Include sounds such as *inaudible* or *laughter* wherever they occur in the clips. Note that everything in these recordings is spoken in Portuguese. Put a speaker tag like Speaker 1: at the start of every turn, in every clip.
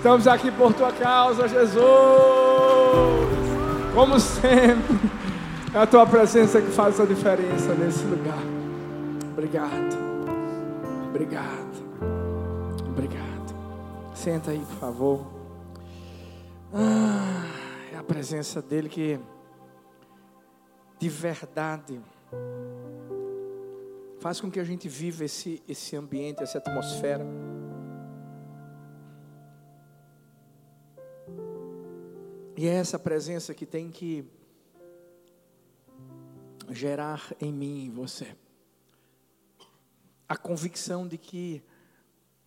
Speaker 1: Estamos aqui por tua causa, Jesus. Como sempre, é a tua presença que faz a diferença nesse lugar. Obrigado. Obrigado. Obrigado. Senta aí, por favor. Ah, é a presença dele que de verdade faz com que a gente viva esse, esse ambiente, essa atmosfera. E é essa presença que tem que gerar em mim e você a convicção de que,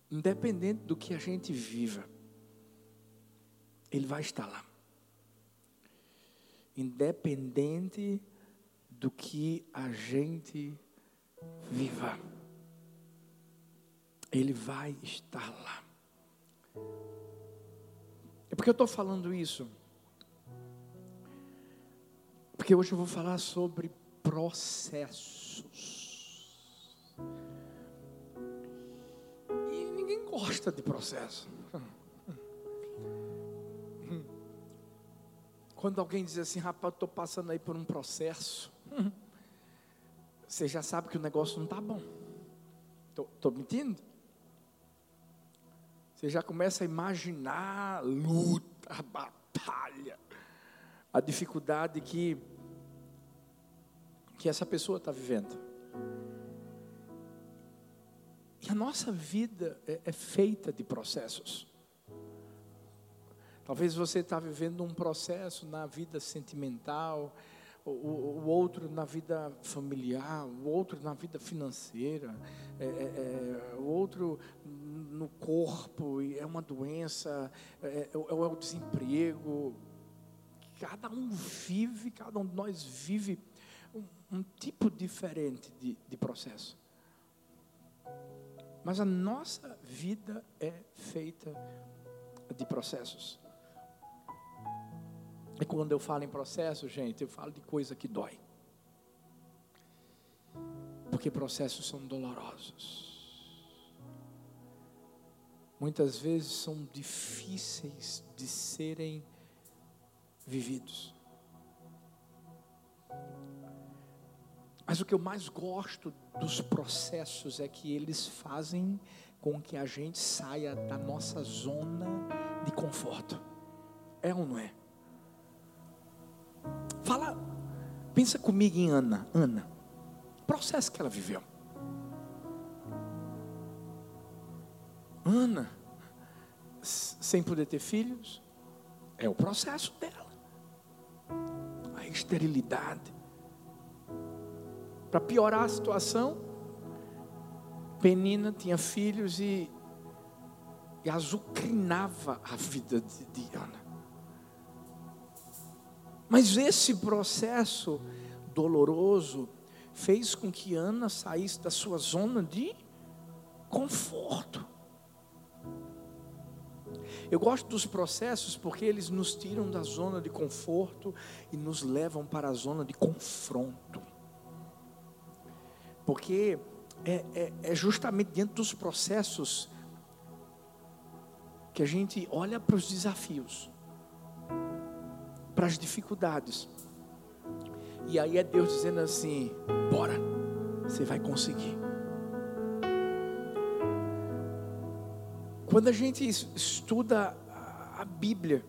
Speaker 1: independente do que a gente viva, Ele vai estar lá. Independente do que a gente viva, Ele vai estar lá. É porque eu estou falando isso. Porque hoje eu vou falar sobre processos. E ninguém gosta de processo. Quando alguém diz assim, rapaz, estou passando aí por um processo, você já sabe que o negócio não está bom. Estou mentindo? Você já começa a imaginar a luta, a batalha, a dificuldade que que essa pessoa está vivendo. E a nossa vida é, é feita de processos. Talvez você está vivendo um processo na vida sentimental, o, o, outro na vida familiar, o outro na vida financeira, é, é, é o outro no corpo, é uma doença, é, é, é o desemprego. Cada um vive, cada um de nós vive um tipo diferente de, de processo. Mas a nossa vida é feita de processos. E quando eu falo em processo, gente, eu falo de coisa que dói. Porque processos são dolorosos. Muitas vezes são difíceis de serem vividos. Mas o que eu mais gosto dos processos é que eles fazem com que a gente saia da nossa zona de conforto. É ou não é? Fala, pensa comigo em Ana. Ana, processo que ela viveu. Ana, sem poder ter filhos, é o processo dela. A esterilidade para piorar a situação, Penina tinha filhos e, e azucrinava a vida de, de Ana. Mas esse processo doloroso fez com que Ana saísse da sua zona de conforto. Eu gosto dos processos porque eles nos tiram da zona de conforto e nos levam para a zona de confronto. Porque é, é, é justamente dentro dos processos que a gente olha para os desafios, para as dificuldades. E aí é Deus dizendo assim: bora, você vai conseguir. Quando a gente estuda a Bíblia,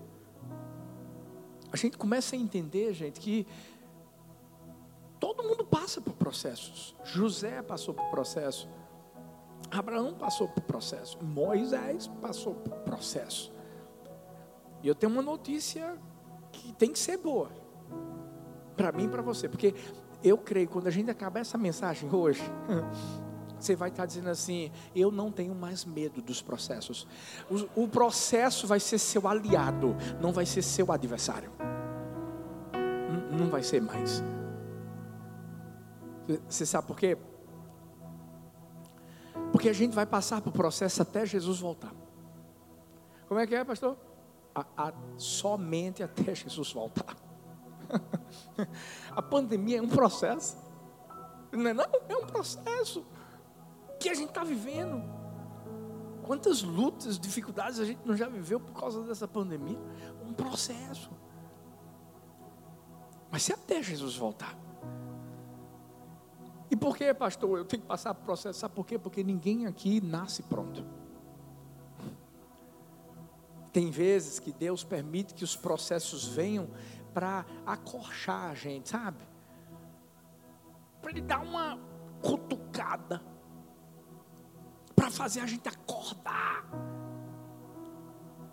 Speaker 1: a gente começa a entender, gente, que Todo mundo passa por processos. José passou por processo. Abraão passou por processo. Moisés passou por processo. E eu tenho uma notícia que tem que ser boa. Para mim e para você. Porque eu creio, quando a gente acabar essa mensagem hoje, *laughs* você vai estar dizendo assim: eu não tenho mais medo dos processos. O, o, processo vai ser seu aliado, não vai ser seu adversário. Não, não vai ser mais. Você sabe por quê? Porque a gente vai passar por processo até Jesus voltar. Como é que é, pastor? A, a, somente até Jesus voltar. *laughs* a pandemia é um processo. Não é, não? É um processo que a gente está vivendo. Quantas lutas, dificuldades a gente não já viveu por causa dessa pandemia? Um processo. Mas se até Jesus voltar. E por que, pastor? Eu tenho que passar por processo. Sabe por quê? Porque ninguém aqui nasce pronto. Tem vezes que Deus permite que os processos venham para acorchar a gente, sabe? Para Ele dar uma cutucada para fazer a gente acordar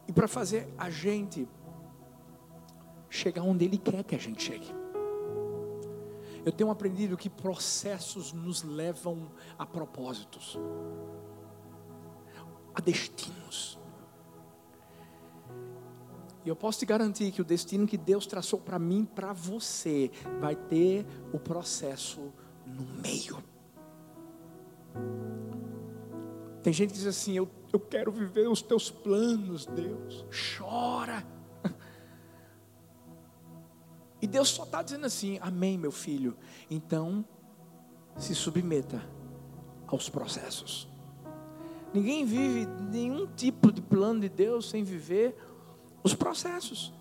Speaker 1: e para fazer a gente chegar onde Ele quer que a gente chegue. Eu tenho aprendido que processos nos levam a propósitos, a destinos. E eu posso te garantir que o destino que Deus traçou para mim, para você, vai ter o processo no meio. Tem gente que diz assim: eu, eu quero viver os teus planos, Deus. Chora. E Deus só está dizendo assim: Amém, meu filho. Então, se submeta aos processos. Ninguém vive nenhum tipo de plano de Deus sem viver os processos.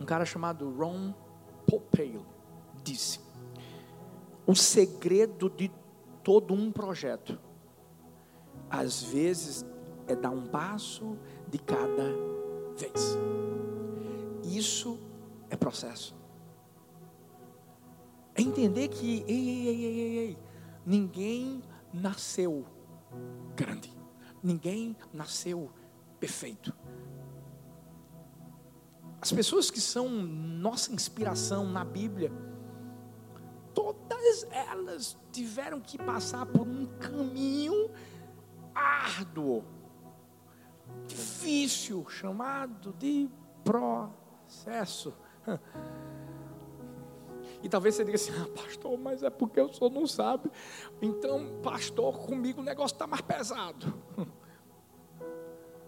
Speaker 1: Um cara chamado Ron Popeil disse: O segredo de todo um projeto às vezes é dar um passo de cada vez. Isso é processo. É entender que, ei, ei, ei, ei, ei, ninguém nasceu grande, ninguém nasceu perfeito. As pessoas que são nossa inspiração na Bíblia, todas elas tiveram que passar por um caminho árduo, difícil, chamado de processo. E talvez você diga assim, ah, pastor, mas é porque o senhor não sabe. Então, pastor, comigo o negócio está mais pesado.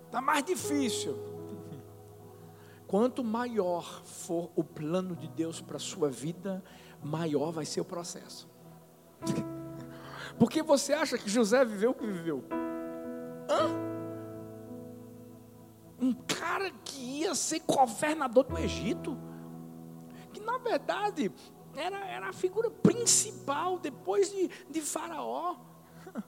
Speaker 1: Está *laughs* mais difícil. Quanto maior for o plano de Deus para a sua vida, maior vai ser o processo. *laughs* Porque você acha que José viveu o que viveu? Hã? Um cara que ia ser governador do Egito, na verdade era, era a figura principal depois de, de Faraó. *laughs*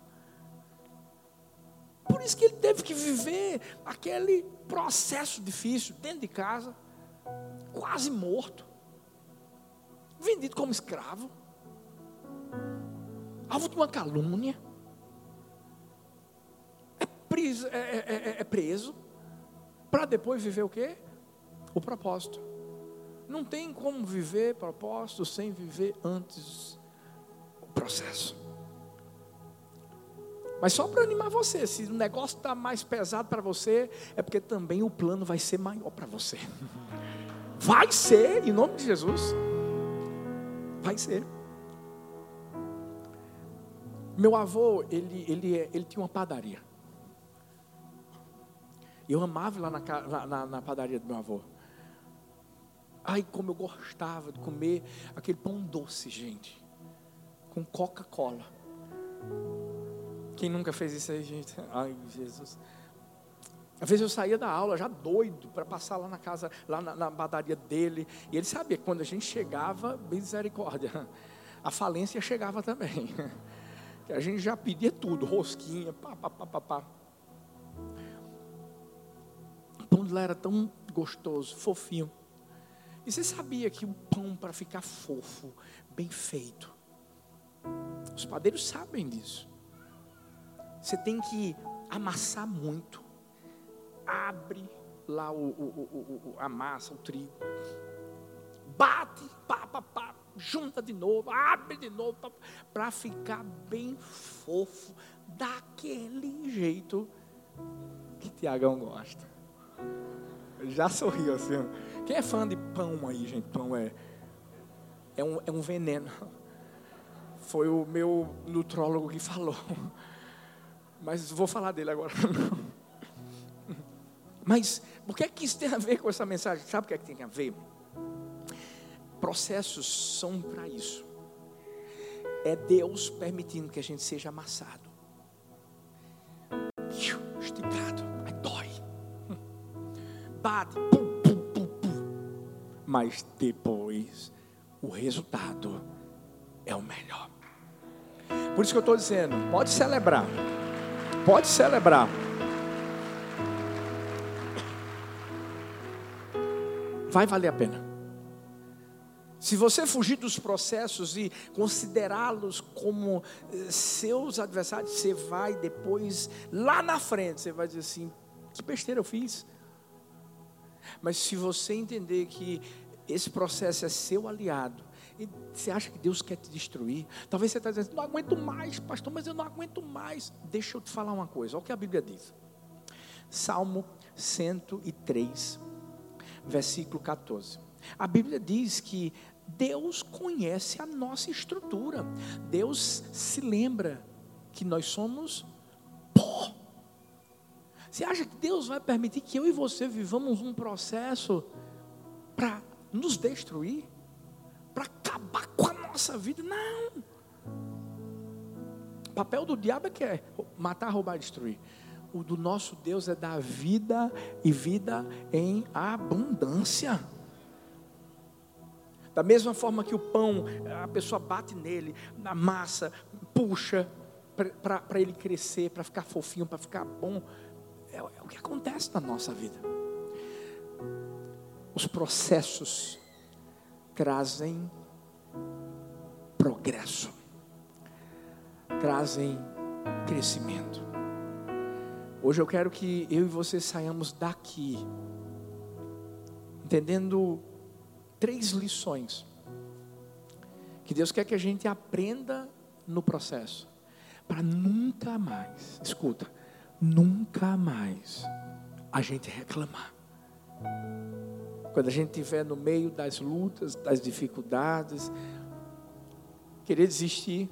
Speaker 1: Por isso que ele teve que viver aquele processo difícil dentro de casa, quase morto, vendido como escravo, alvo de uma calúnia preso, é, é, é, é preso para depois viver o quê? O propósito. Não tem como viver propósito sem viver antes o processo. Mas só para animar você, se o negócio está mais pesado para você, é porque também o plano vai ser maior para você. *laughs* Vai ser, em nome de Jesus. Vai ser. Meu avô, ele, ele, ele tinha uma padaria. Eu amava lá na, na, na padaria do meu avô. Ai, como eu gostava de comer aquele pão doce, gente. Com Coca-Cola. Quem nunca fez isso aí, gente? *laughs* Ai, Jesus. Às vezes eu saía da aula já doido para passar lá na casa, lá na, na, padaria dele. E ele sabia que quando a gente chegava, misericórdia, *laughs* a falência chegava também. *laughs* Que a gente já pedia tudo, rosquinha, pá, pá, pá, pá, pá pão de lá era tão gostoso, fofinho. E você sabia que o pão, para ficar fofo, bem feito, os padeiros sabem disso. Você tem que amassar muito. Abre lá o, o, o, a massa, o trigo. Bate, pá, pá, pá, junta de novo, abre de novo, para ficar bem fofo, daquele jeito que Tiagão gosta. Já sorriu assim. Quem é fã de pão aí, gente? Pão é, é, um, é um veneno. Foi o meu nutrólogo que falou. Mas vou falar dele agora. Mas o que é que isso tem a ver com essa mensagem? Sabe o que é que tem a ver? Processos são para isso. É Deus permitindo que a gente seja amassado. Bate, pum, pum, pum, pum. mas depois o resultado é o melhor. Por isso que eu estou dizendo, pode celebrar, pode celebrar. Vai valer a pena. Se você fugir dos processos e considerá-los como eh, seus adversários, você vai depois, lá na frente, você vai dizer assim: que besteira eu fiz. Mas se você entender que esse processo é seu aliado, e você acha que Deus quer te destruir? Talvez você está dizendo, não aguento mais, pastor, mas eu não aguento mais. Deixa eu te falar uma coisa, olha o que a Bíblia diz. Salmo 103, versículo 14. A Bíblia diz que Deus conhece a nossa estrutura. Deus se lembra que nós somos pó. Você acha que Deus vai permitir que eu e você vivamos um processo para nos destruir? Para acabar com a nossa vida? Não. O papel do diabo é que é matar, roubar, destruir. O do nosso Deus é dar vida e vida em abundância. Da mesma forma que o pão, a pessoa bate nele, na massa, puxa para ele crescer, para ficar fofinho, para ficar bom. É, é o que acontece na nossa vida. Os processos trazem progresso, trazem crescimento. Hoje eu quero que eu e você saiamos daqui, entendendo três lições que Deus quer que a gente aprenda no processo, para nunca mais, escuta, nunca mais a gente reclamar. Quando a gente estiver no meio das lutas, das dificuldades, querer desistir.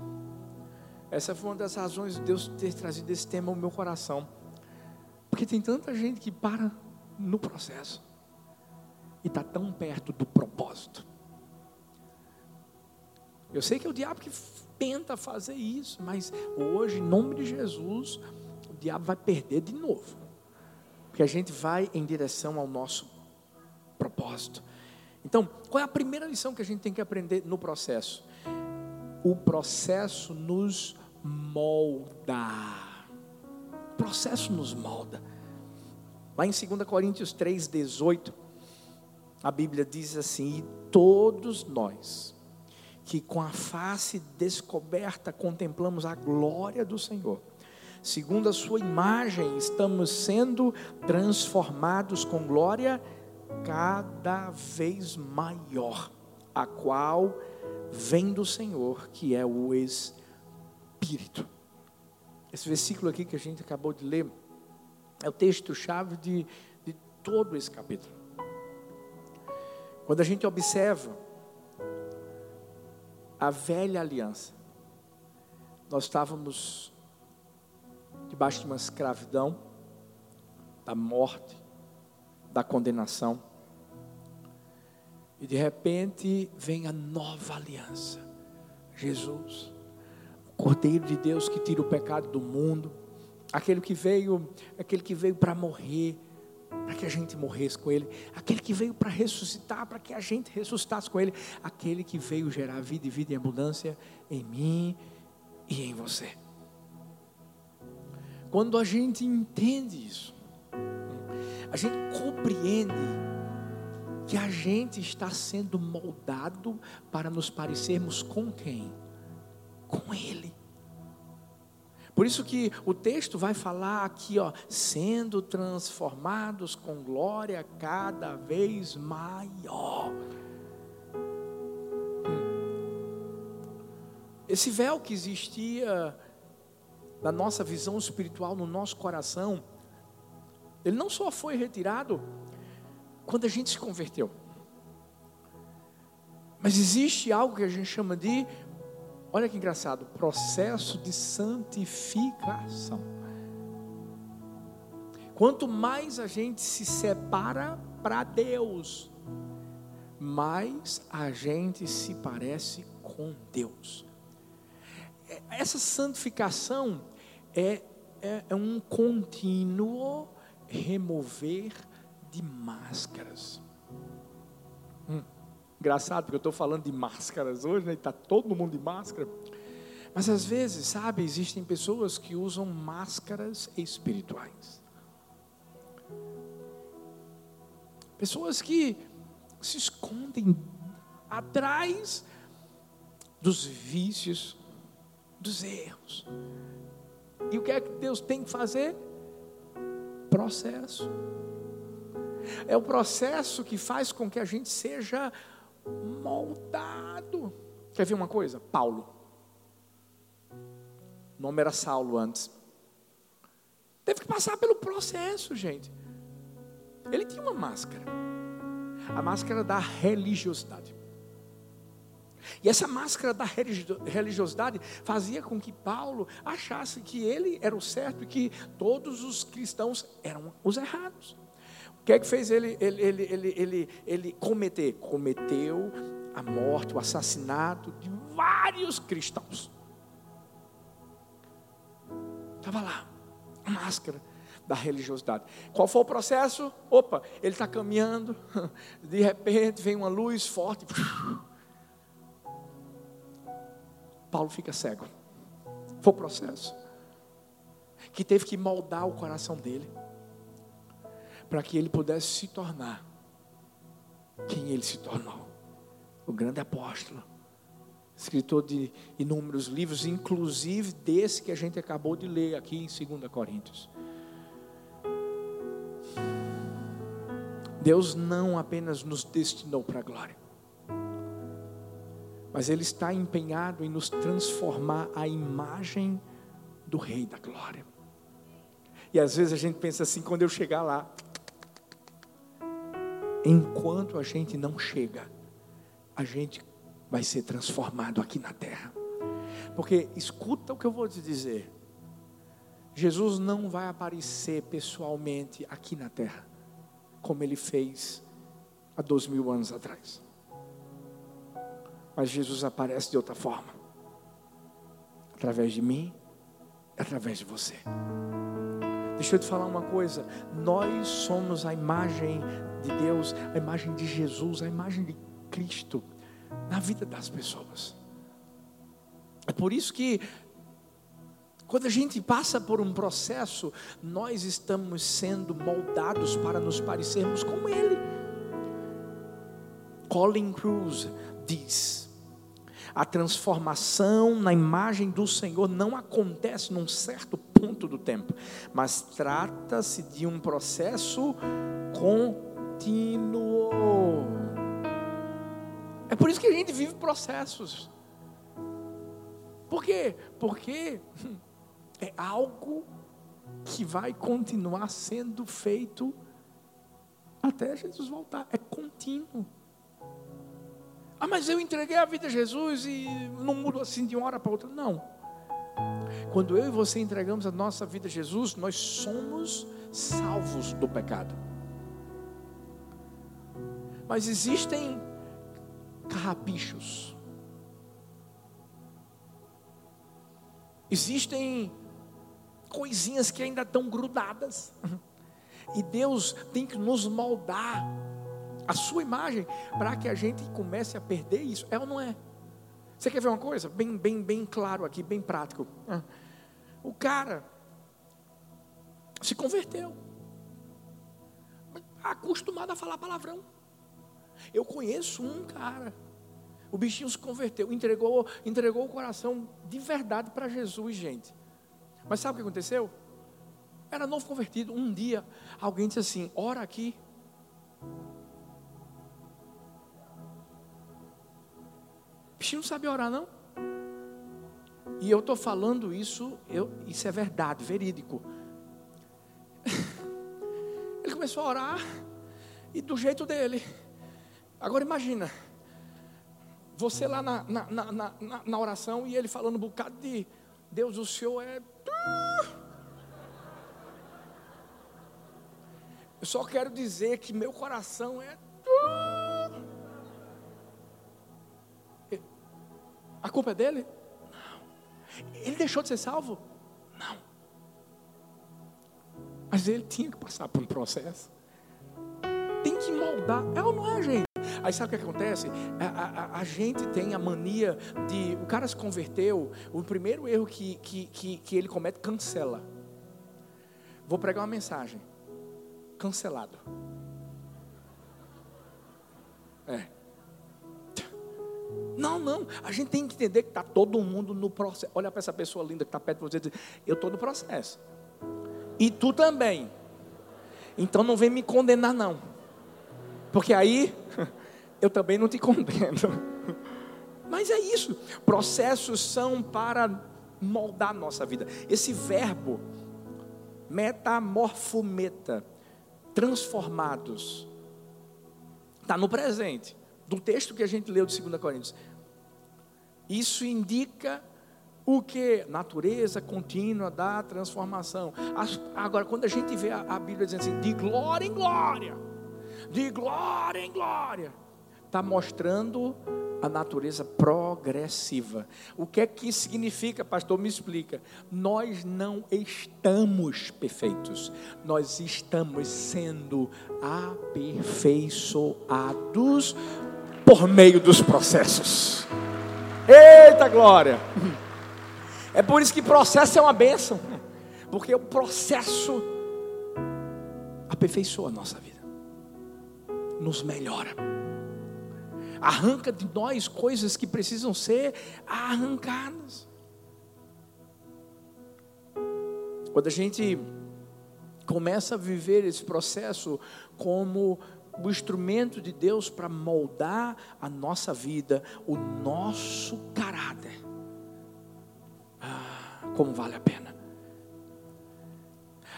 Speaker 1: Essa foi uma das razões de Deus ter trazido esse tema ao meu coração. Porque tem tanta gente que para no processo e está tão perto do propósito. Eu sei que é o diabo que tenta fazer isso, mas hoje, em nome de Jesus, diabo vai perder de novo, porque a gente vai em direção ao nosso propósito. Então, qual é a primeira lição que a gente tem que aprender no processo? O processo nos molda. O processo nos molda. Lá em 2 Coríntios 3, 18, a Bíblia diz assim: e todos nós, que com a face descoberta contemplamos a glória do Senhor, segundo a Sua imagem, estamos sendo transformados com glória cada vez maior, a qual vem do Senhor, que é o Espírito. Esse versículo aqui que a gente acabou de ler é o texto-chave de, de todo esse capítulo. Quando a gente observa a velha aliança, nós estávamos debaixo de uma escravidão, da morte, da condenação. E de repente vem a nova aliança. Jesus, o Cordeiro de Deus que tira o pecado do mundo, aquele que veio, aquele que veio para morrer, para que a gente morresse com Ele, aquele que veio para ressuscitar, para que a gente ressuscitasse com Ele, aquele que veio gerar vida e vida em abundância em mim e em você. Quando a gente entende isso, a gente compreende que a gente está sendo moldado para nos parecermos com quem? Com Ele. Por isso que o texto vai falar aqui, ó, sendo transformados com glória cada vez maior. Hum. Esse véu que existia na nossa visão espiritual, no nosso coração, ele não só foi retirado quando a gente se converteu, mas existe algo que a gente chama de Olha que engraçado, processo de santificação. Quanto mais a gente se separa para Deus, mais a gente se parece com Deus. Essa santificação é, é, é um contínuo remover de máscaras. Hum, engraçado, porque eu estou falando de máscaras hoje, né? Está todo mundo de máscara. Mas às vezes, sabe, existem pessoas que usam máscaras espirituais. Pessoas que se escondem atrás dos vícios, dos erros. E o que é que Deus tem que fazer? Processo. É o processo que faz com que a gente seja moldado. Quer ver uma coisa? Paulo. O nome era Saulo antes. Teve que passar pelo processo, gente. Ele tinha uma máscara. A máscara da religiosidade. E essa máscara da religiosidade fazia com que Paulo achasse que ele era o certo e que todos os cristãos eram os errados. O que é que fez ele, ele, ele, ele, ele, ele cometer? Cometeu a morte, o assassinato de vários cristãos. Estava lá, a máscara da religiosidade. Qual foi o processo? Opa, ele está caminhando, *laughs* de repente vem uma luz forte. *laughs* Paulo fica cego. Foi o processo. Que teve que moldar o coração dele para que ele pudesse se tornar quem ele se tornou o grande apóstolo, escritor de inúmeros livros, inclusive desse que a gente acabou de ler aqui em 2 Coríntios. Deus não apenas nos destinou para a glória, mas Ele está empenhado em nos transformar à imagem do Rei da Glória. E às vezes a gente pensa assim: quando eu chegar lá, enquanto a gente não chega, a gente vai ser transformado aqui na terra. Porque escuta o que eu vou te dizer. Jesus não vai aparecer pessoalmente aqui na terra, como ele fez há dois mil anos atrás. Mas Jesus aparece de outra forma através de mim, através de você. Deixa eu te falar uma coisa: nós somos a imagem de Deus, a imagem de Jesus, a imagem de Cristo na vida das pessoas. É por isso que, quando a gente passa por um processo, nós estamos sendo moldados para nos parecermos com Ele. Colin Cruz diz: a transformação na imagem do Senhor não acontece num certo ponto do tempo, mas trata-se de um processo contínuo. É por isso que a gente vive processos. Por quê? Porque *laughs* é algo que vai continuar sendo feito até Jesus voltar. É contínuo. Ah, mas eu entreguei a vida a Jesus e não mudo assim de uma hora para outra. Não. Quando eu e você entregamos a nossa vida a Jesus, nós somos salvos do pecado. Mas existem carrapichos. Existem coisinhas que ainda estão grudadas. E Deus tem que nos moldar a sua imagem, para que a gente comece a perder isso. É ou não é? Você quer ver uma coisa? Bem, bem, bem claro aqui, bem prático. Ah, o cara se converteu. Acostumado a falar palavrão. Eu conheço um cara. O bichinho se converteu, entregou, entregou o coração de verdade para Jesus, gente. Mas sabe o que aconteceu? Era novo convertido. Um dia, alguém disse assim: ora aqui. Bichinho não sabe orar, não. E eu estou falando isso, eu, isso é verdade, verídico. *laughs* Ele começou a orar, e do jeito dele. Agora imagina, você lá na, na, na, na, na oração e ele falando um bocado de Deus, o Senhor é. Eu só quero dizer que meu coração é. A culpa é dele? Não. Ele deixou de ser salvo? Não. Mas ele tinha que passar por um processo. tem que moldar. É ou não é, gente? Aí sabe o que acontece? A, a, a, gente tem a mania de. O cara se converteu, o primeiro erro que, que, que, que ele comete, cancela. Vou pregar uma mensagem. Cancelado. É. Não, não. A gente tem que entender que está todo mundo no processo. Olha para essa pessoa linda que está perto de você e diz: Eu estou no processo. E tu também. Então não vem me condenar, não. Porque aí *laughs* eu também não te condeno. *laughs* Mas é isso. Processos são para moldar a nossa vida. Esse verbo, metamorfometa, transformados, está no presente do texto que a gente leu de 2 Coríntios. Isso indica o que? Natureza contínua da transformação. Agora, quando a gente vê a, Bíblia dizendo assim, de glória em glória, de glória em glória, está mostrando a natureza progressiva. O que é que isso significa, pastor? Me explica. Nós não estamos perfeitos, nós estamos sendo aperfeiçoados por meio dos processos. Eita glória! É por isso que processo é uma bênção, porque o processo aperfeiçoa a nossa vida, nos melhora, arranca de nós coisas que precisam ser arrancadas. Quando a gente começa a viver esse processo como o instrumento de Deus para moldar a nossa vida, o nosso caráter. Ah, como vale a pena.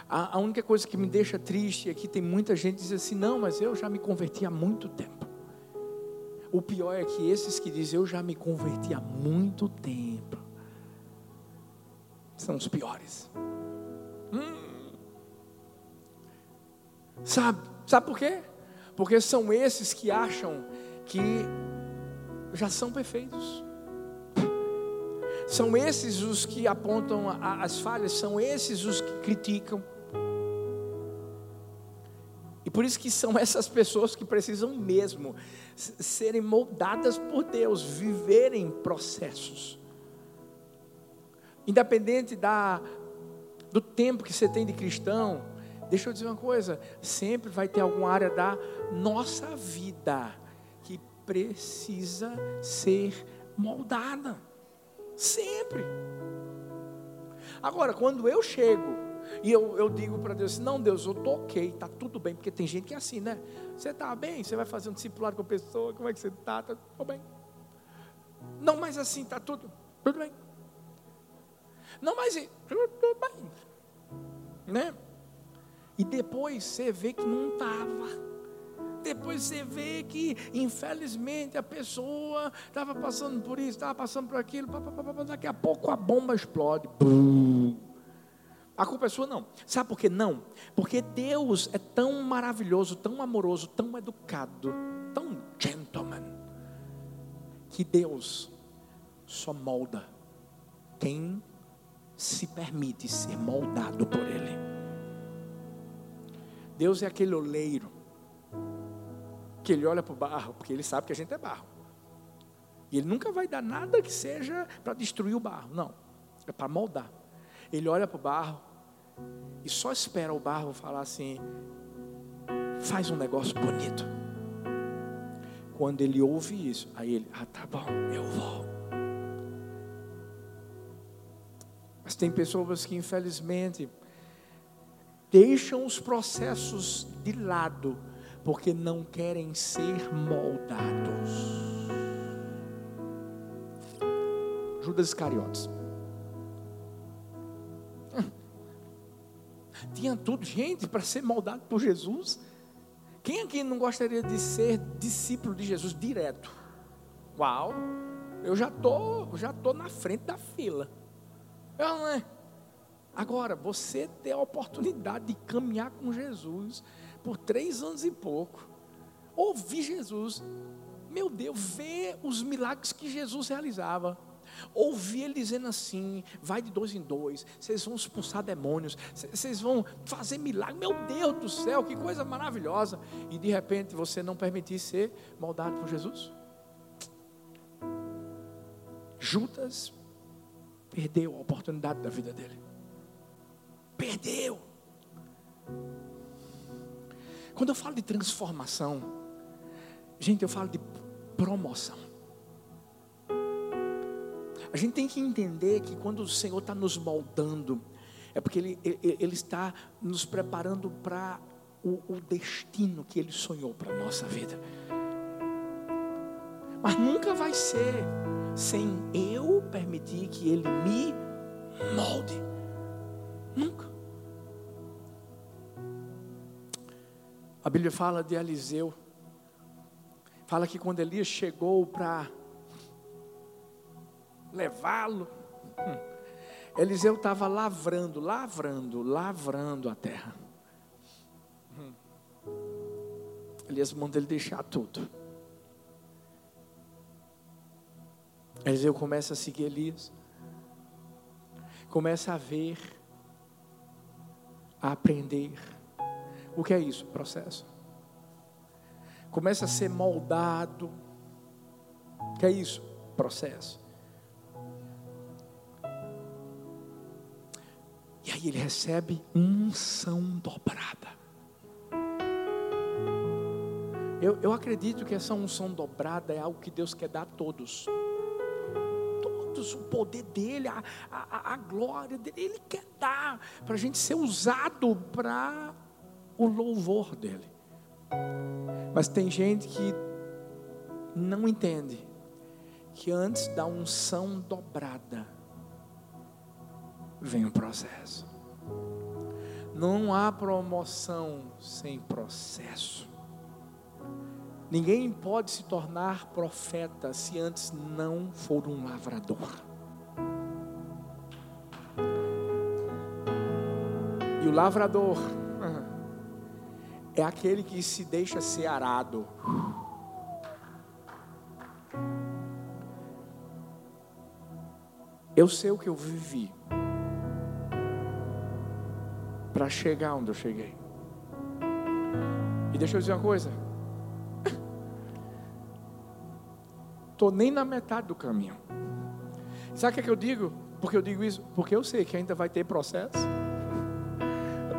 Speaker 1: A, a única coisa que me deixa triste é que tem muita gente que diz assim: não, mas eu já me converti há muito tempo. O pior é que esses que dizem eu já me converti há muito tempo, são os piores. Hum. Sabe, sabe por quê? Porque são esses que acham que já são perfeitos. São esses os que apontam as falhas, são esses os que criticam. E por isso que são *laughs* essas pessoas que precisam mesmo serem moldadas por Deus, viverem processos. Independente da, do tempo que você tem de cristão, Deixa eu dizer uma coisa: sempre vai ter alguma área da nossa vida que precisa ser moldada. Sempre. Agora, quando eu chego e eu, eu digo para Deus assim, não, Deus, eu estou ok, está tudo bem, porque tem gente que é assim, né? Você está bem, você vai fazer um discipulado com a pessoa, como é que você está? Está tudo bem. Não, mas assim, está tudo, tudo bem. Não, mas tudo, tudo bem. Né? E depois você vê que não estava. Depois você vê que, infelizmente, a pessoa estava passando por isso, estava passando por aquilo, pá, pá, pá, daqui a pouco a bomba explode. A culpa é sua, não. Sabe por que não? Porque Deus é tão maravilhoso, tão amoroso, tão educado, tão gentleman, que Deus só molda quem se permite ser moldado por Ele. Deus é aquele oleiro que ele olha para o barro, porque ele sabe que a gente é barro. E ele nunca vai dar nada que seja para destruir o barro, não. É para moldar. Ele olha para o barro e só espera o barro falar assim: faz um negócio bonito. Quando ele ouve isso, aí ele, ah, tá bom, eu vou. Mas tem pessoas que infelizmente deixam os processos de lado, porque não querem ser moldados. Judas Iscariotes. Tinha tudo, gente, para ser moldado por Jesus. Quem aqui não gostaria de ser discípulo de Jesus direto? Uau! Eu já tô, já tô na frente da fila. Eu não é. Agora, você ter a oportunidade de caminhar com Jesus por três anos e pouco, ouvir Jesus, meu Deus, ver os milagres que Jesus realizava, Ouvi ele dizendo assim: vai de dois em dois, vocês vão expulsar demônios, vocês vão fazer milagre. Meu Deus do céu, que coisa maravilhosa! E de repente você não permitir ser moldado por Jesus. Judas perdeu a oportunidade da vida dele. Perdeu. Quando eu falo de transformação, gente, eu falo de promoção. A gente tem que entender que quando o Senhor está nos moldando, é porque Ele, ele, ele está nos preparando para o, o destino que Ele sonhou para a nossa vida. Mas nunca vai ser sem eu permitir que Ele me molde. Nunca. A Bíblia fala de Eliseu. Fala que quando Elias chegou para levá-lo, hum, Eliseu estava lavrando, lavrando, lavrando a terra. Hum. Elias manda ele deixar tudo. Eliseu começa a seguir Elias, começa a ver, a aprender o que é isso? Processo. Começa a ser moldado. O que é isso? Processo. E aí ele recebe unção dobrada. Eu, eu acredito que essa unção dobrada é algo que Deus quer dar a todos. Todos, o poder dele, a, a, a glória dele, Ele quer para a gente ser usado para o louvor dele. Mas tem gente que não entende que antes da unção dobrada vem o processo. Não há promoção sem processo. Ninguém pode se tornar profeta se antes não for um lavrador. Lavrador é aquele que se deixa ser arado. Eu sei o que eu vivi para chegar onde eu cheguei. E deixa eu dizer uma coisa. *coughs* Estou nem na metade do caminho. Sabe o que, é que eu digo? Porque eu digo isso? Porque eu sei que ainda vai ter processo.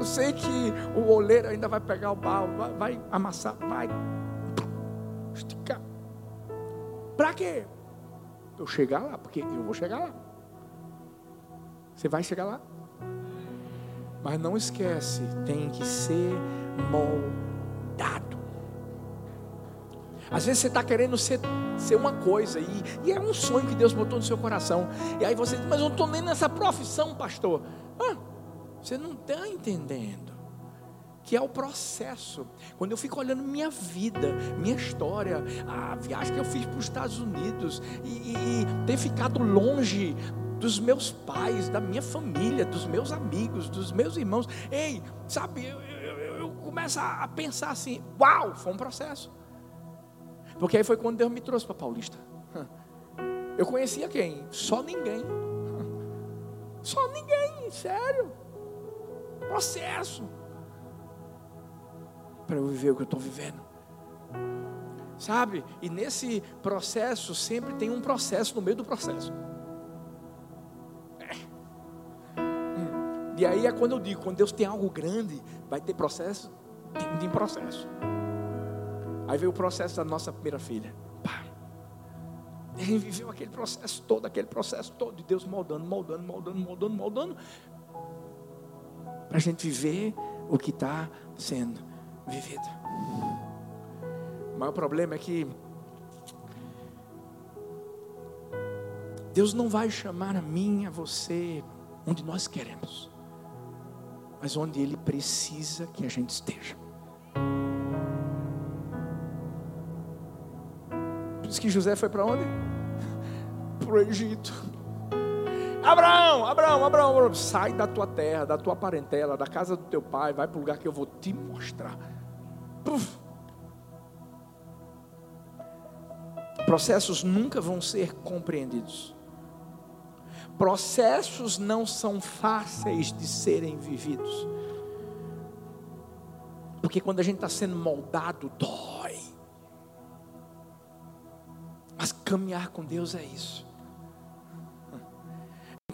Speaker 1: Sei que o oleiro ainda vai pegar o barro, vai, vai amassar, vai esticar. Para quê? Eu chegar lá, porque eu vou chegar lá. Você vai chegar lá. Mas não esquece, tem que ser moldado. Às vezes você está querendo ser, ser uma coisa, e, e, é um sonho que Deus botou no seu coração. E aí você diz, mas eu não estou nem nessa profissão, pastor. Ah, você não está entendendo que é o processo. Quando eu fico olhando minha vida, minha história, a viagem que eu fiz para os Estados Unidos e, e, ter ficado longe dos meus pais, da minha família, dos meus amigos, dos meus irmãos. Ei, sabe, eu, eu, eu começo a pensar assim: uau, foi um processo. Porque aí foi quando Deus me trouxe para Paulista. *laughs* Eu conhecia quem? Só ninguém. *laughs* Só ninguém, sério processo para eu viver o que eu estou vivendo. Sabe? E nesse processo sempre tem um processo no meio do processo. É. Hum. E aí é quando eu digo, quando Deus tem algo grande, vai ter processo, tem, tem processo. Aí veio o processo da nossa primeira filha. Pá. Ele viveu aquele processo todo, aquele processo todo de Deus moldando, moldando, moldando, moldando, moldando para a gente viver o que está sendo vivido. O maior problema é que Deus não vai chamar a mim, a você, onde nós queremos, mas onde Ele precisa que a gente esteja. Por isso que José foi para onde? *laughs* Para o Egito. Abraão, Abraão, Abraão, Abraão, sai da tua terra, da tua parentela, da casa do teu pai, vai para o lugar que eu vou te mostrar. Puf. Processos nunca vão ser compreendidos Processos não são fáceis de serem vividos. Porque quando a gente está sendo moldado, dói. Mas caminhar com Deus é isso.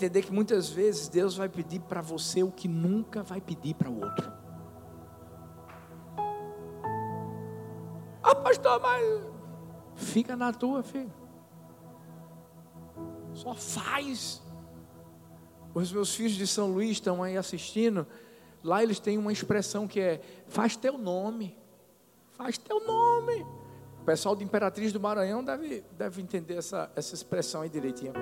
Speaker 1: Entender que muitas vezes Deus vai pedir para você o que nunca vai pedir para o outro. Ah, pastor, mas fica na tua, filho. Só faz. Os meus filhos de São Luís estão aí assistindo. Lá eles têm uma expressão que é: faz teu nome. Faz teu nome. O pessoal de Imperatriz do Maranhão deve, deve entender essa, essa expressão aí direitinho.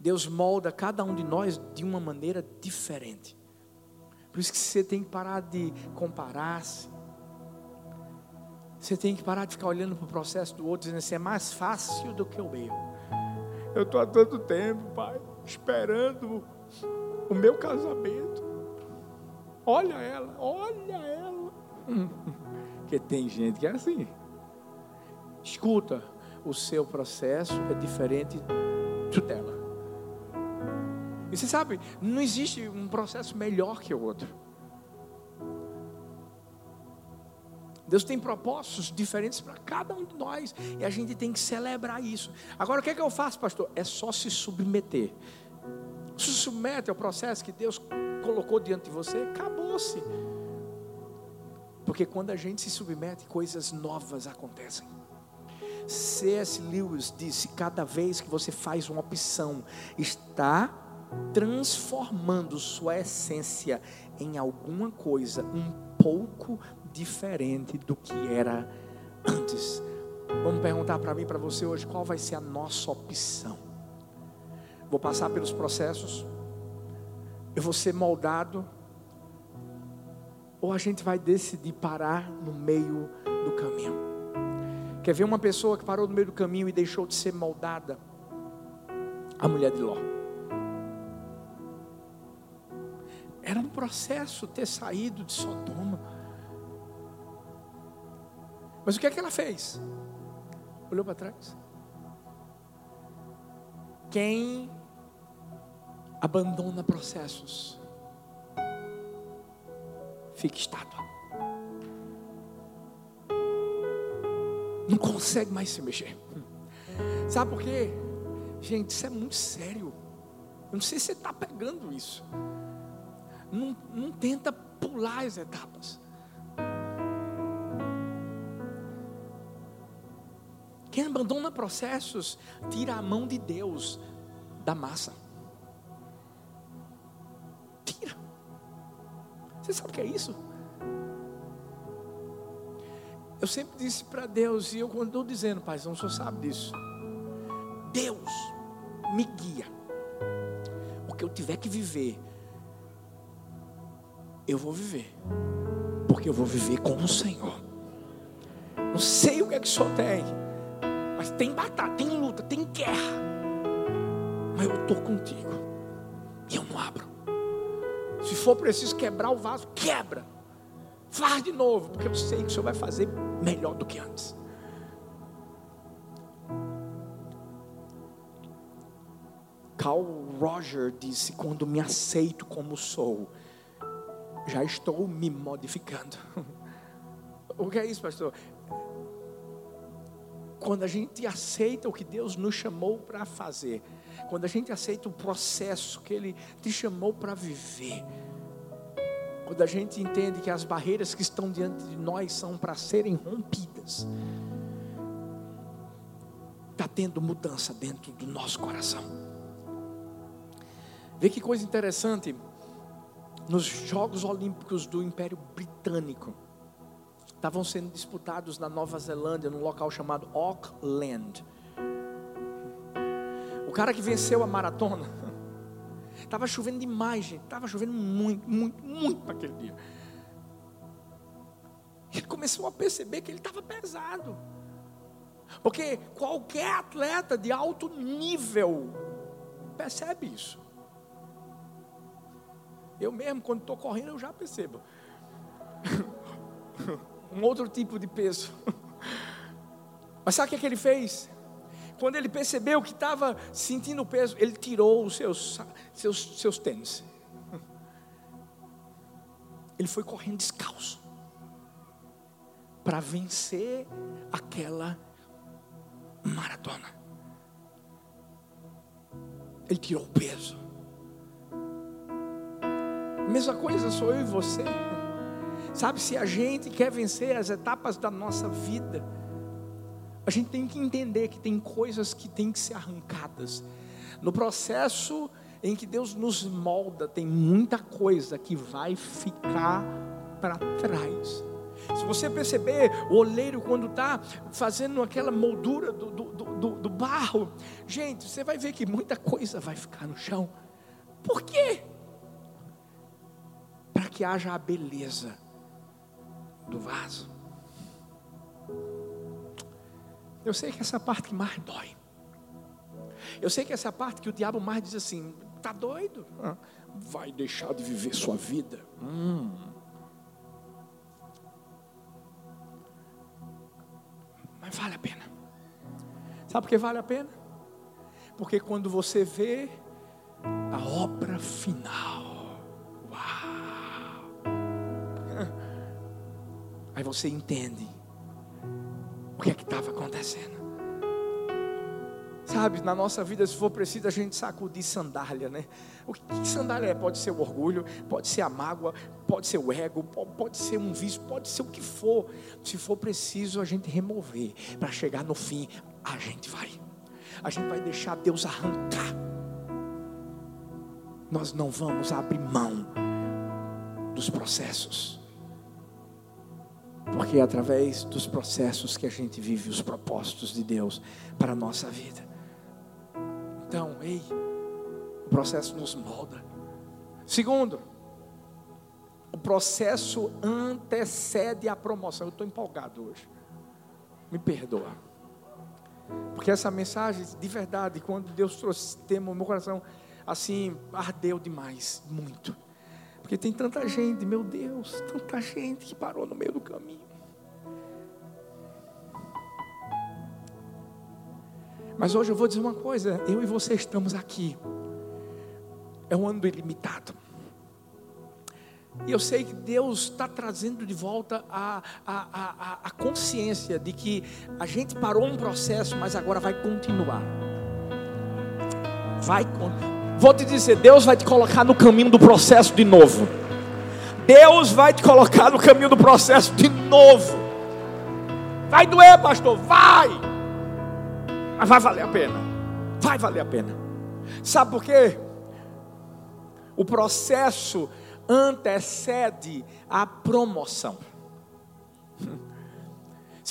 Speaker 1: Deus molda cada um de nós de uma maneira diferente. Por isso que você tem que parar de comparar-se. Você tem que parar de ficar olhando para o processo do outro, dizendo assim, é mais fácil do que o meu. Eu estou há tanto tempo, pai, esperando o meu casamento. Olha ela, olha ela. *laughs* Porque tem gente que é assim. Escuta, o seu processo é diferente do dela. E você sabe, não existe um processo melhor que o outro. Deus tem propósitos diferentes para cada um de nós. E a gente tem que celebrar isso. Agora, o que é que eu faço, pastor? É só se submeter. Se submete ao processo que Deus colocou diante de você, acabou-se. Porque quando a gente se submete, coisas novas acontecem. C.S. Lewis disse: cada vez que você faz uma opção, está transformando sua essência em alguma coisa um pouco diferente do que era antes. Vamos perguntar para mim, para você hoje, qual vai ser a nossa opção? Vou passar pelos processos, eu vou ser moldado, ou a gente vai decidir parar no meio do caminho? Quer ver uma pessoa que parou no meio do caminho e deixou de ser moldada? A mulher de Ló. Era um processo ter saído de Sodoma. Mas o que é que ela fez? Olhou para trás. Quem abandona processos fica estátua. Não consegue mais se mexer. Sabe por quê? Gente, isso é muito sério. Eu não sei se você está pegando isso. Não, não tenta pular as etapas. Quem abandona processos tira a mão de Deus da massa. Tira. Você sabe o que é isso? Eu sempre disse para Deus, e eu quando estou dizendo, Pai, não senhor sabe disso. Deus me guia. O que eu tiver que viver, eu vou viver. Porque eu vou viver com o Senhor. Não sei o que é que o Senhor tem. Mas tem batalha, tem luta, tem guerra. Mas eu estou contigo. E eu não abro. Se for preciso quebrar o vaso, quebra. Faz de novo, porque eu sei que o Senhor vai fazer melhor do que antes. Carl Roger disse: Quando me aceito como sou, já estou me modificando. *laughs* O que é isso, pastor? Quando a gente aceita o que Deus nos chamou para fazer, quando a gente aceita o processo que Ele te chamou para viver, quando a gente entende que as barreiras que estão diante de nós são para serem rompidas, está tendo mudança dentro do nosso coração. Vê que coisa interessante nos Jogos Olímpicos do Império Britânico, estavam sendo disputados na Nova Zelândia, num local chamado Auckland. O cara que venceu a maratona, *laughs* estava chovendo demais, gente, estava chovendo muito, muito, muito para aquele dia. Ele começou a perceber que ele estava pesado. Porque qualquer atleta de alto nível percebe isso. Eu mesmo, quando estou correndo, eu já percebo. *laughs* um outro tipo de peso. *laughs* Mas sabe o que, é que ele fez? quando ele percebeu que estava sentindo o peso, ele tirou os seus, seus, seus tênis. Ele foi correndo descalço para vencer aquela maratona. Ele tirou o peso. Mesma coisa sou eu e você. Sabe, se a gente quer vencer as etapas da nossa vida, a gente tem que entender que tem coisas que têm que ser arrancadas. No processo em que Deus nos molda, tem muita coisa que vai ficar para trás. Se você perceber, o oleiro, quando está fazendo aquela moldura do, do, do, do, barro, gente, você vai ver que muita coisa vai ficar no chão. Por quê? Que haja a beleza do vaso. Eu sei que essa parte que mais dói. Eu sei que essa parte que o diabo mais diz assim: tá doido? Vai deixar de viver sua vida. Hum. Mas vale a pena. Sabe por que vale a pena? Porque quando você vê a obra final, Aí você entende o que é que estava acontecendo. Sabe, na nossa vida, se for preciso, a gente sacudir sandália, né? O que sandália é? Pode ser o orgulho, pode ser a mágoa, pode ser o ego, pode ser um vício, pode ser o que for. Se for preciso, a gente remover. Para chegar no fim, a gente vai. A gente vai deixar Deus arrancar. Nós não vamos abrir mão dos processos. Porque é através dos processos que a gente vive os propósitos de Deus para a nossa vida. Então, ei, o processo nos molda. Segundo, o processo antecede a promoção. Eu estou empolgado hoje. Me perdoa. Porque essa mensagem, de verdade, quando Deus trouxe esse tema, meu coração, assim, ardeu demais, muito. Porque tem tanta gente, meu Deus, tanta gente que parou no meio do caminho. Mas hoje eu vou dizer uma coisa: eu e você estamos aqui. É um ano ilimitado. E eu sei que Deus está trazendo de volta a, a, a, a, consciência de que a gente parou um processo, mas agora vai continuar. Vai continuar. Vou te dizer, Deus vai te colocar no caminho do processo de novo. Deus vai te colocar no caminho do processo de novo. Vai doer, pastor, vai. Mas vai valer a pena. Vai valer a pena. Sabe por quê? O processo antecede a promoção. *laughs*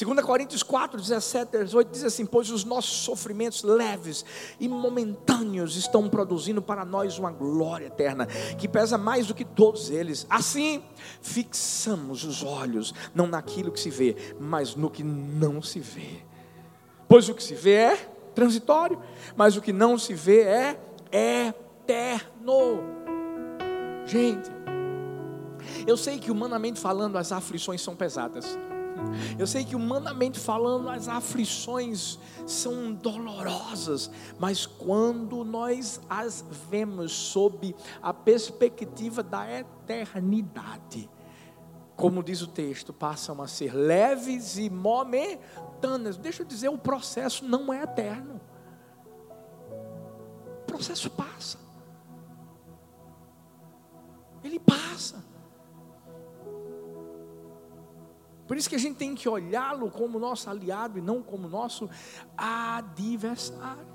Speaker 1: 2 Coríntios 4, 17, 18 diz assim: Pois os nossos sofrimentos leves e momentâneos estão produzindo para nós uma glória eterna, que pesa mais do que todos eles. Assim, fixamos os olhos, não naquilo que se vê, mas no que não se vê. Pois o que se vê é transitório, mas o que não se vê é eterno. Gente, eu sei que humanamente falando as aflições são pesadas. Eu sei que humanamente falando as aflições são dolorosas, mas quando nós as vemos sob a perspectiva da eternidade, como diz o texto, passam a ser leves e momentâneas. Deixa eu dizer, o processo não é eterno. O processo passa. Ele passa. Por isso que a gente tem que olhá-lo como nosso aliado e não como nosso adversário.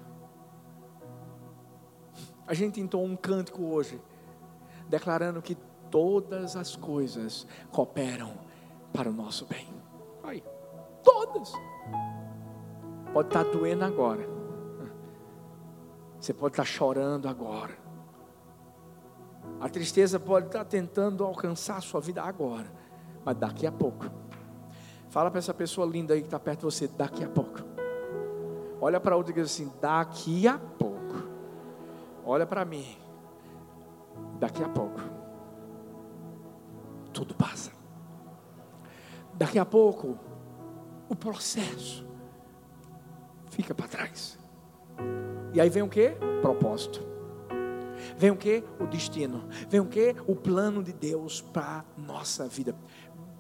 Speaker 1: A gente entrou um cântico hoje, declarando que todas as coisas cooperam para o nosso bem. Aí, todas. Pode estar doendo agora. Você pode estar chorando agora. A tristeza pode estar tentando alcançar a sua vida agora. Mas daqui a pouco Fala para essa pessoa linda aí que está perto de você, daqui a pouco. Olha para outra e diz assim: daqui a pouco. Olha para mim. Daqui a pouco. Tudo passa. Daqui a pouco, o processo fica para trás. E aí vem o que? Propósito. Vem o que? O destino. Vem o que? O plano de Deus para nossa vida.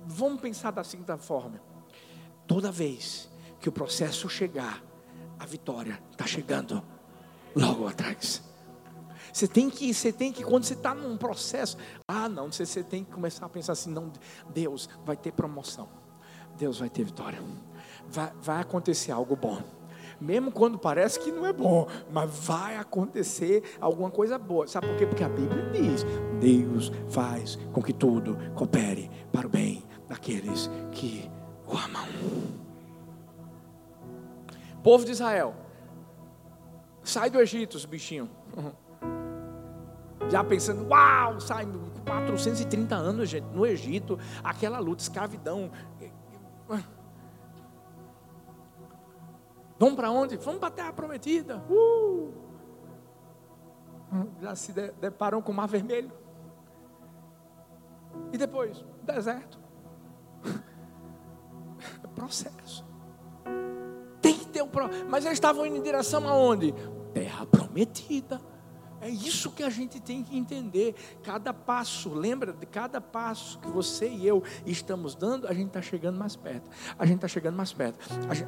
Speaker 1: Vamos pensar da seguinte forma: toda vez que o processo chegar, a vitória está chegando logo atrás. Você tem que, você tem que, quando você está num processo, ah, não, você, você tem que começar a pensar assim: não, Deus vai ter promoção, Deus vai ter vitória, vai, vai acontecer algo bom mesmo quando parece que não é bom, mas vai acontecer alguma coisa boa. Sabe por quê? Porque a Bíblia diz: Deus faz com que tudo coopere para o bem daqueles que o amam. Povo de Israel, sai do Egito, os bichinhos. *laughs* Já pensando, uau, sai 430 anos, gente, no Egito, aquela luta, escravidão. Vamos para onde? Vamos para a terra prometida. Uh! Já se deparam com o mar vermelho. E depois, deserto. É processo. Tem que ter um processo. Mas eles estavam indo em direção aonde? Terra prometida. É isso que a gente tem que entender. Cada passo, lembra de cada passo que você e eu estamos dando, a gente está chegando mais perto. A gente está chegando mais perto.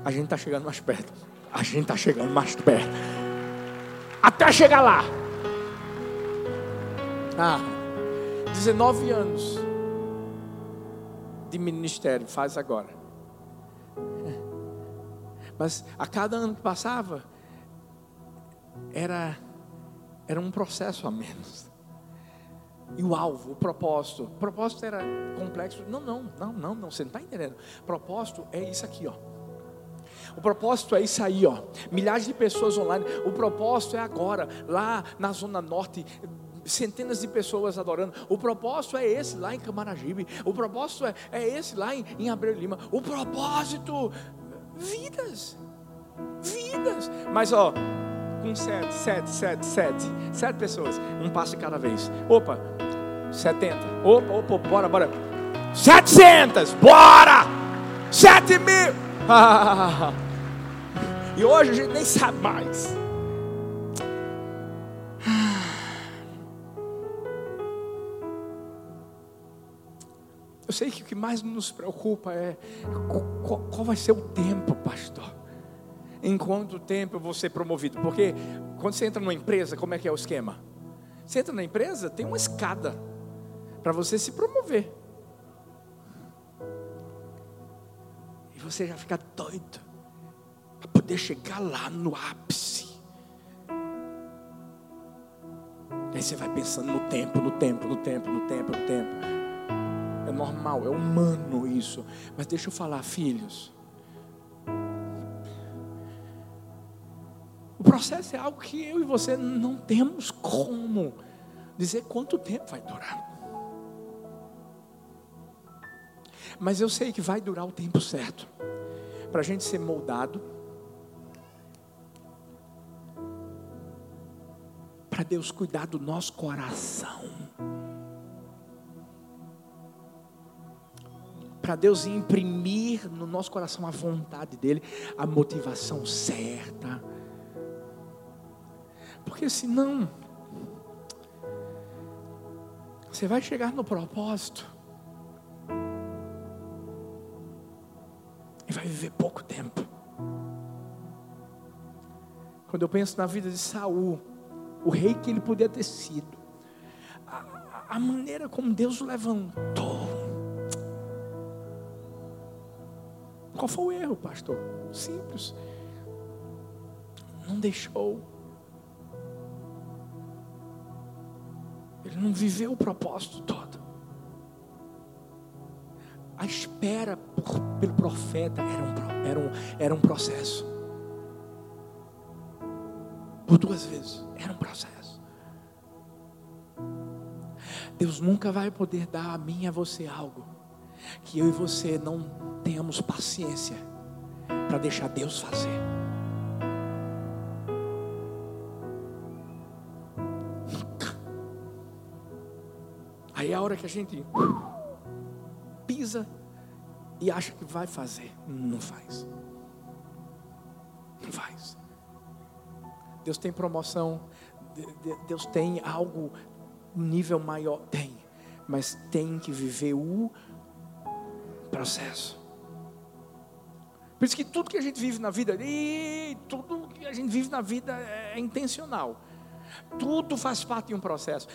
Speaker 1: A gente está chegando mais perto. A gente está chegando mais perto. Até chegar lá. Ah, 19 anos de ministério faz agora. Mas a cada ano que passava, era era um processo a menos. E o alvo, o propósito. O propósito era complexo. Não, não, não, não, não. Você não está entendendo. Propósito é isso aqui, ó. O propósito é isso aí, ó. Milhares de pessoas online. O propósito é agora, lá na Zona Norte, centenas de pessoas adorando. O propósito é esse lá em Camaragibe. O propósito é, é esse lá em, em Abreu Lima. O propósito, vidas. Vidas. Mas ó, com sete, sete, sete, sete, sete pessoas, um passo cada vez. Opa, 70. Opa, opa, bora, bora. 700, bora! 7 mil. *laughs* e hoje a gente nem sabe mais. Eu sei que o que mais nos preocupa é qual, qual vai ser o tempo, pastor em quanto tempo eu vou ser promovido. Porque quando você entra numa empresa, como é que é o esquema? Você entra na empresa, tem uma escada para você se promover. E você já fica doido para poder chegar lá no ápice. Aí você vai pensando no tempo, no tempo, no tempo, no tempo, no tempo. É normal, é humano isso. Mas deixa eu falar, filhos. processo é algo que eu e você não temos como dizer quanto tempo vai durar. Mas eu sei que vai durar o tempo certo para a gente ser moldado, para Deus cuidar do nosso coração, para Deus imprimir no nosso coração a vontade dEle, a motivação certa porque senão, você vai chegar no propósito e vai viver pouco tempo. Quando eu penso na vida de Saul, o rei que ele podia ter sido, a, a maneira como Deus o levantou. Qual foi o erro, pastor? Simples. Não deixou Ele não viveu o propósito todo. A espera por, pelo profeta era um, era, um, era um processo. Por duas vezes, era um processo. Deus nunca vai poder dar a mim e a você algo que eu e você não tenhamos paciência para deixar Deus fazer. Aí é a hora que a gente pisa e acha que vai fazer, não faz. Não faz. Deus tem promoção, Deus tem algo um nível maior, tem, mas tem que viver o processo. Por isso que tudo que a gente vive na vida, e tudo que a gente vive na vida é intencional. Tudo faz parte de um processo.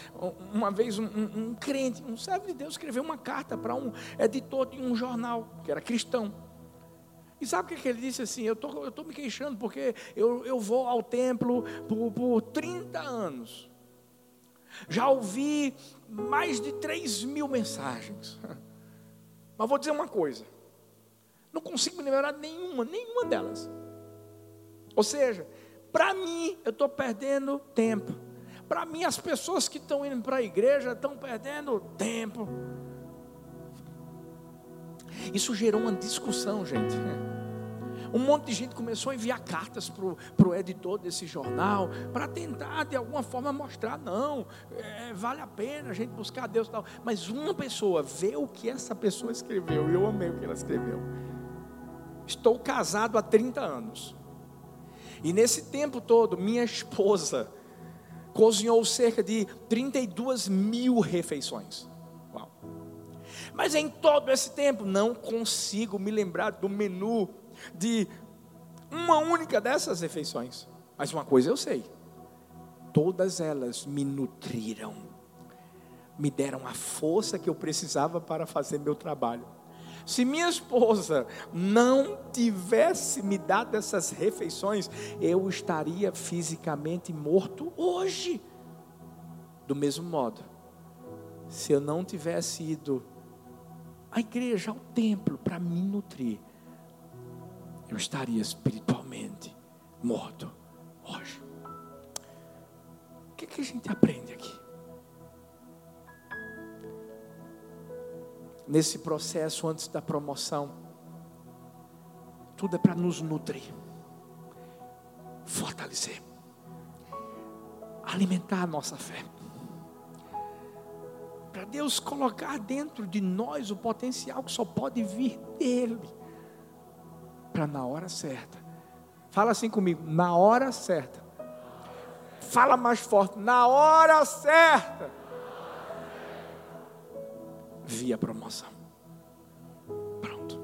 Speaker 1: Uma vez um, um, um crente, um servo de Deus, escreveu uma carta para um editor de um jornal, que era cristão. E sabe o que, ele disse assim? Eu tô, estou me queixando porque eu, eu vou ao templo por, por 30 anos. Já ouvi mais de 3 mil mensagens. *laughs* Mas vou dizer uma coisa. Não consigo me lembrar nenhuma, nenhuma delas. Ou seja, para mim, eu estou perdendo tempo. Para mim, as pessoas que estão indo para a igreja estão perdendo tempo. Isso gerou uma discussão, gente. Um monte de gente começou a enviar cartas para o editor desse jornal, para tentar de alguma forma mostrar, não, é, vale a pena a gente buscar Deus e tal. Mas uma pessoa vê o que essa pessoa escreveu, e eu amei o que ela escreveu. Estou casado há 30 anos. E nesse tempo todo, minha esposa cozinhou cerca de 32 mil refeições. Uau. Mas em todo esse tempo, não consigo me lembrar do menu de uma única dessas refeições. Mas uma coisa eu sei: todas elas me nutriram, me deram a força que eu precisava para fazer meu trabalho. Se minha esposa não tivesse me dado essas refeições, eu estaria fisicamente morto hoje. Do mesmo modo, se eu não tivesse ido à igreja, ao templo, para me nutrir, eu estaria espiritualmente morto hoje. O que, que a gente aprende aqui? Nesse processo antes da promoção, tudo é para nos nutrir, fortalecer, alimentar a nossa fé. Para Deus colocar dentro de nós o potencial que só pode vir dEle para na hora certa. Fala assim comigo, na hora certa. Fala mais forte, na hora certa. Via promoção. Pronto.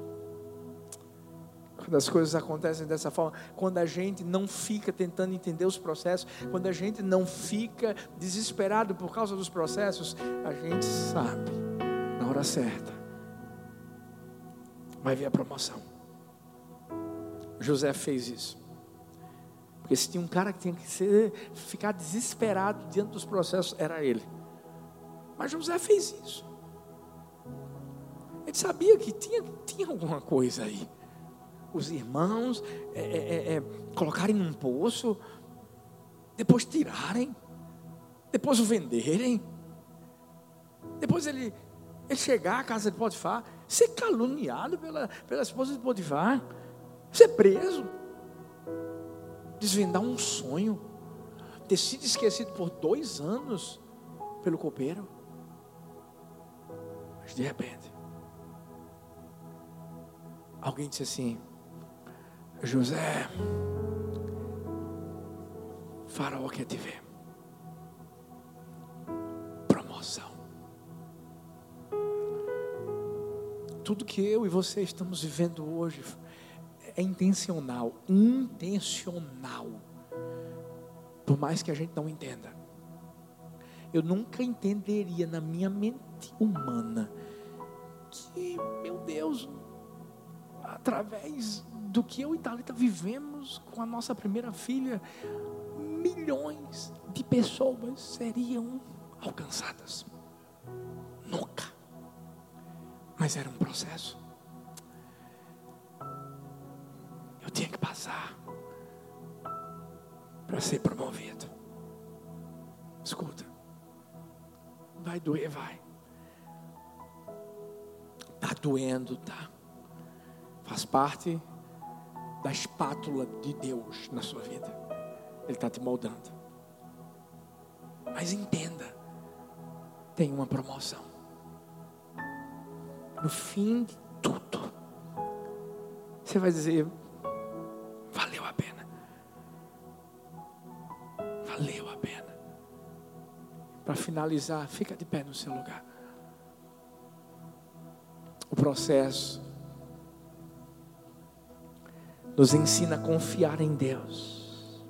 Speaker 1: Quando as coisas acontecem dessa forma, quando a gente não fica tentando entender os processos, quando a gente não fica desesperado por causa dos processos, a gente sabe, na hora certa, vai vir a promoção. José fez isso. Porque se tinha um cara que tinha que ser, ficar desesperado diante dos processos, era ele. Mas José fez isso. Ele sabia que tinha, tinha alguma coisa aí. Os irmãos é, é, é, é colocarem num poço, depois tirarem, depois o venderem, depois ele, ele chegar à casa de Potifar, ser caluniado pela, pela esposa de Potifar ser preso, desvendar um sonho, ter sido esquecido por dois anos pelo copeiro. Mas de repente, alguém disse assim: José, Faraó quer te ver. Promoção. Tudo que eu e você estamos vivendo hoje é intencional, intencional. Por mais que a gente não entenda. Eu nunca entenderia na minha mente humana que, meu Deus, através do que eu e Thalita vivemos com a nossa primeira filha, milhões de pessoas seriam alcançadas. Nunca. Mas era um processo. eu tinha que passar para ser promovido. Escuta, vai doer, vai. Está doendo, tá? Faz parte da espátula de Deus na sua vida. Ele está te moldando. Mas entenda, tem uma promoção. No fim de tudo, você vai dizer: valeu a pena. para finalizar, fica de pé no seu lugar. O processo nos ensina a confiar em Deus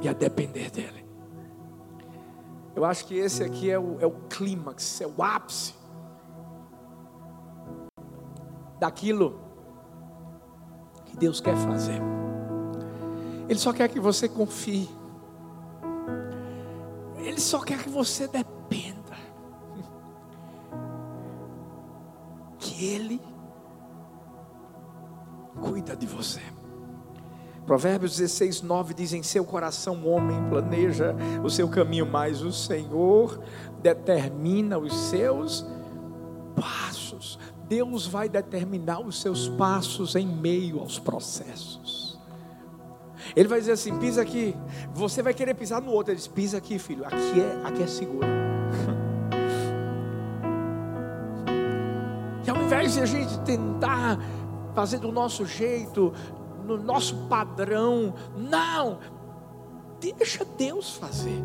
Speaker 1: e a depender dEle. Eu acho que esse aqui é o, é o clímax, é o ápice daquilo que Deus quer fazer. Ele só quer que você confie. Ele só quer que você dependa. *laughs* Que Ele cuida de você. Provérbios 16, 9 diz: Em seu coração o homem planeja o seu caminho, mas o Senhor determina os seus passos. Deus vai determinar os seus passos em meio aos processos. Ele vai dizer assim: pisa aqui. Você vai querer pisar no outro. Ele diz: pisa aqui, filho. Aqui é, aqui é seguro. *laughs* E ao invés de a gente tentar fazer do nosso jeito, no nosso padrão. Não! Deixa Deus fazer.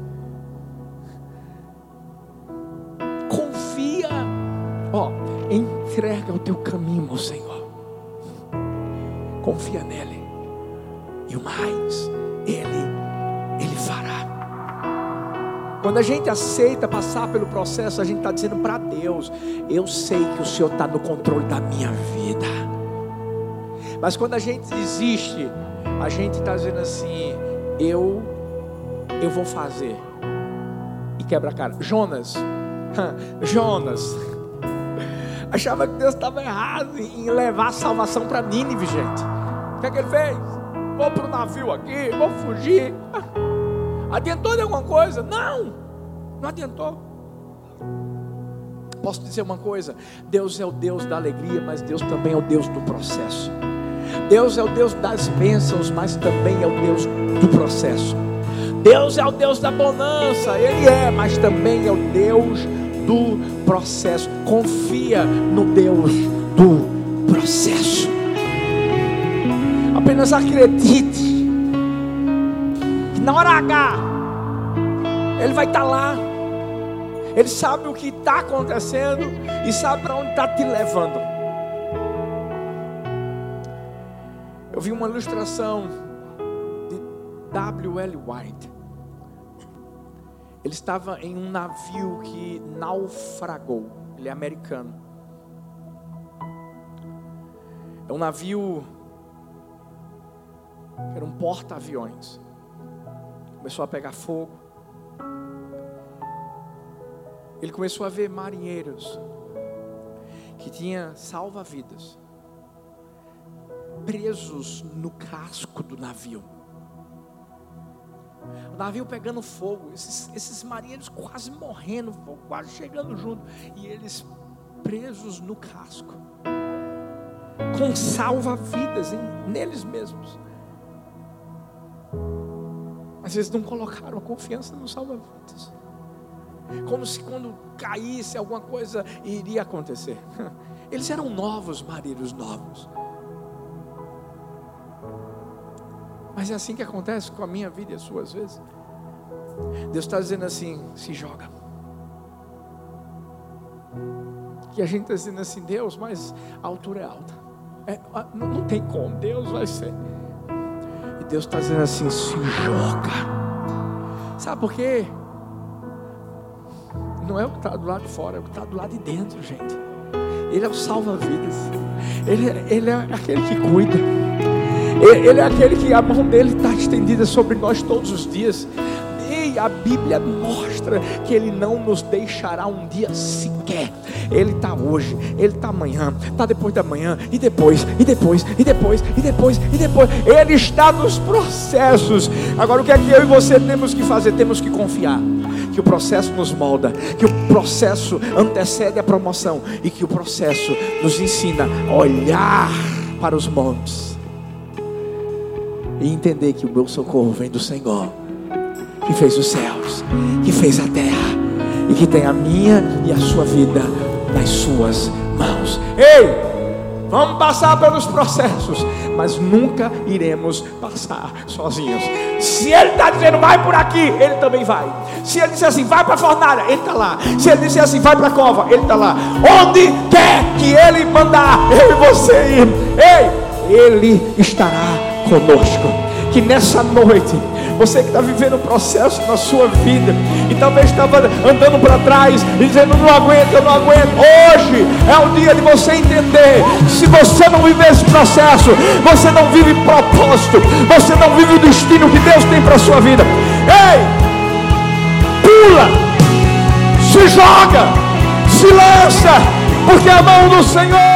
Speaker 1: Confia. Ó, entrega o teu caminho ao Senhor. Confia nele. E o mais, ele ele fará. Quando a gente aceita passar pelo processo, a gente está dizendo para Deus: Eu sei que o Senhor está no controle da minha vida. Mas quando a gente desiste, a gente está dizendo assim: eu, eu vou fazer. E quebra a cara. Jonas, *laughs* Jonas, *laughs* achava que Deus estava errado em levar a salvação para Nínive, gente. O que é que ele fez? Vou para o navio aqui, vou fugir. *laughs* Adiantou de alguma coisa? Não, não adiantou. Posso dizer uma coisa: Deus é o Deus da alegria, mas Deus também é o Deus do processo. Deus é o Deus das bênçãos, mas também é o Deus do processo. Deus é o Deus da bonança, Ele é, mas também é o Deus do processo. Confia no Deus do processo. Apenas acredite na hora H Ele vai estar lá. Ele sabe o que está acontecendo e sabe para onde está te levando. Eu vi uma ilustração de W.L. White. Ele estava em um navio que naufragou. Ele é americano. É um navio era um porta-aviões. Começou a pegar fogo. Ele começou a ver marinheiros que tinha salva-vidas presos no casco do navio. O navio pegando fogo, esses, esses marinheiros quase morrendo, quase chegando junto, e eles presos no casco, com salva-vidas neles mesmos. Às vezes não colocaram a confiança no salva-vidas, como se quando caísse alguma coisa iria acontecer. *laughs* Eles eram novos, marinheiros novos. Mas é assim que acontece com a minha vida e a sua às vezes. Deus está dizendo assim: se joga. E a gente está dizendo assim: Deus, mas a altura é alta. É, não tem como, Deus vai ser. E Deus está dizendo assim: se joga. Sabe por quê? Não é o que está do lado de fora, é o que está do lado de dentro, gente. Ele é o salva-vidas. Ele, é, ele é aquele que cuida. Ele é aquele que a mão dele está estendida sobre nós todos os dias. E a Bíblia mostra que Ele não nos deixará um dia sequer. Ele está hoje, Ele está amanhã, está depois da manhã, e depois, e depois, e depois, e depois, e depois. Ele está nos processos. Agora, o que é que eu e você temos que fazer? Temos que confiar que o processo nos molda, que o processo antecede a promoção e que o processo nos ensina a olhar para os montes e entender que o meu socorro vem do Senhor, que fez os céus, que fez a terra e que tem a minha e a sua vida nas suas mãos. Ei! Vamos passar pelos processos, mas nunca iremos passar sozinhos. Se Ele está dizendo vai por aqui, Ele também vai. Se Ele disser assim, vai para a fornalha, Ele está lá. Se Ele disser assim, vai para a cova, Ele está lá. Onde quer que Ele mandar, eu e você ir, ei, Ele estará conosco. Que nessa noite você que está vivendo um processo na sua vida e talvez estava andando para trás e dizendo: Não aguento, eu não aguento. Hoje é o dia de você entender. Se você não viver esse processo, você não vive propósito, você não vive o destino que Deus tem para a sua vida. Ei, pula, se joga, se lança, porque a mão do Senhor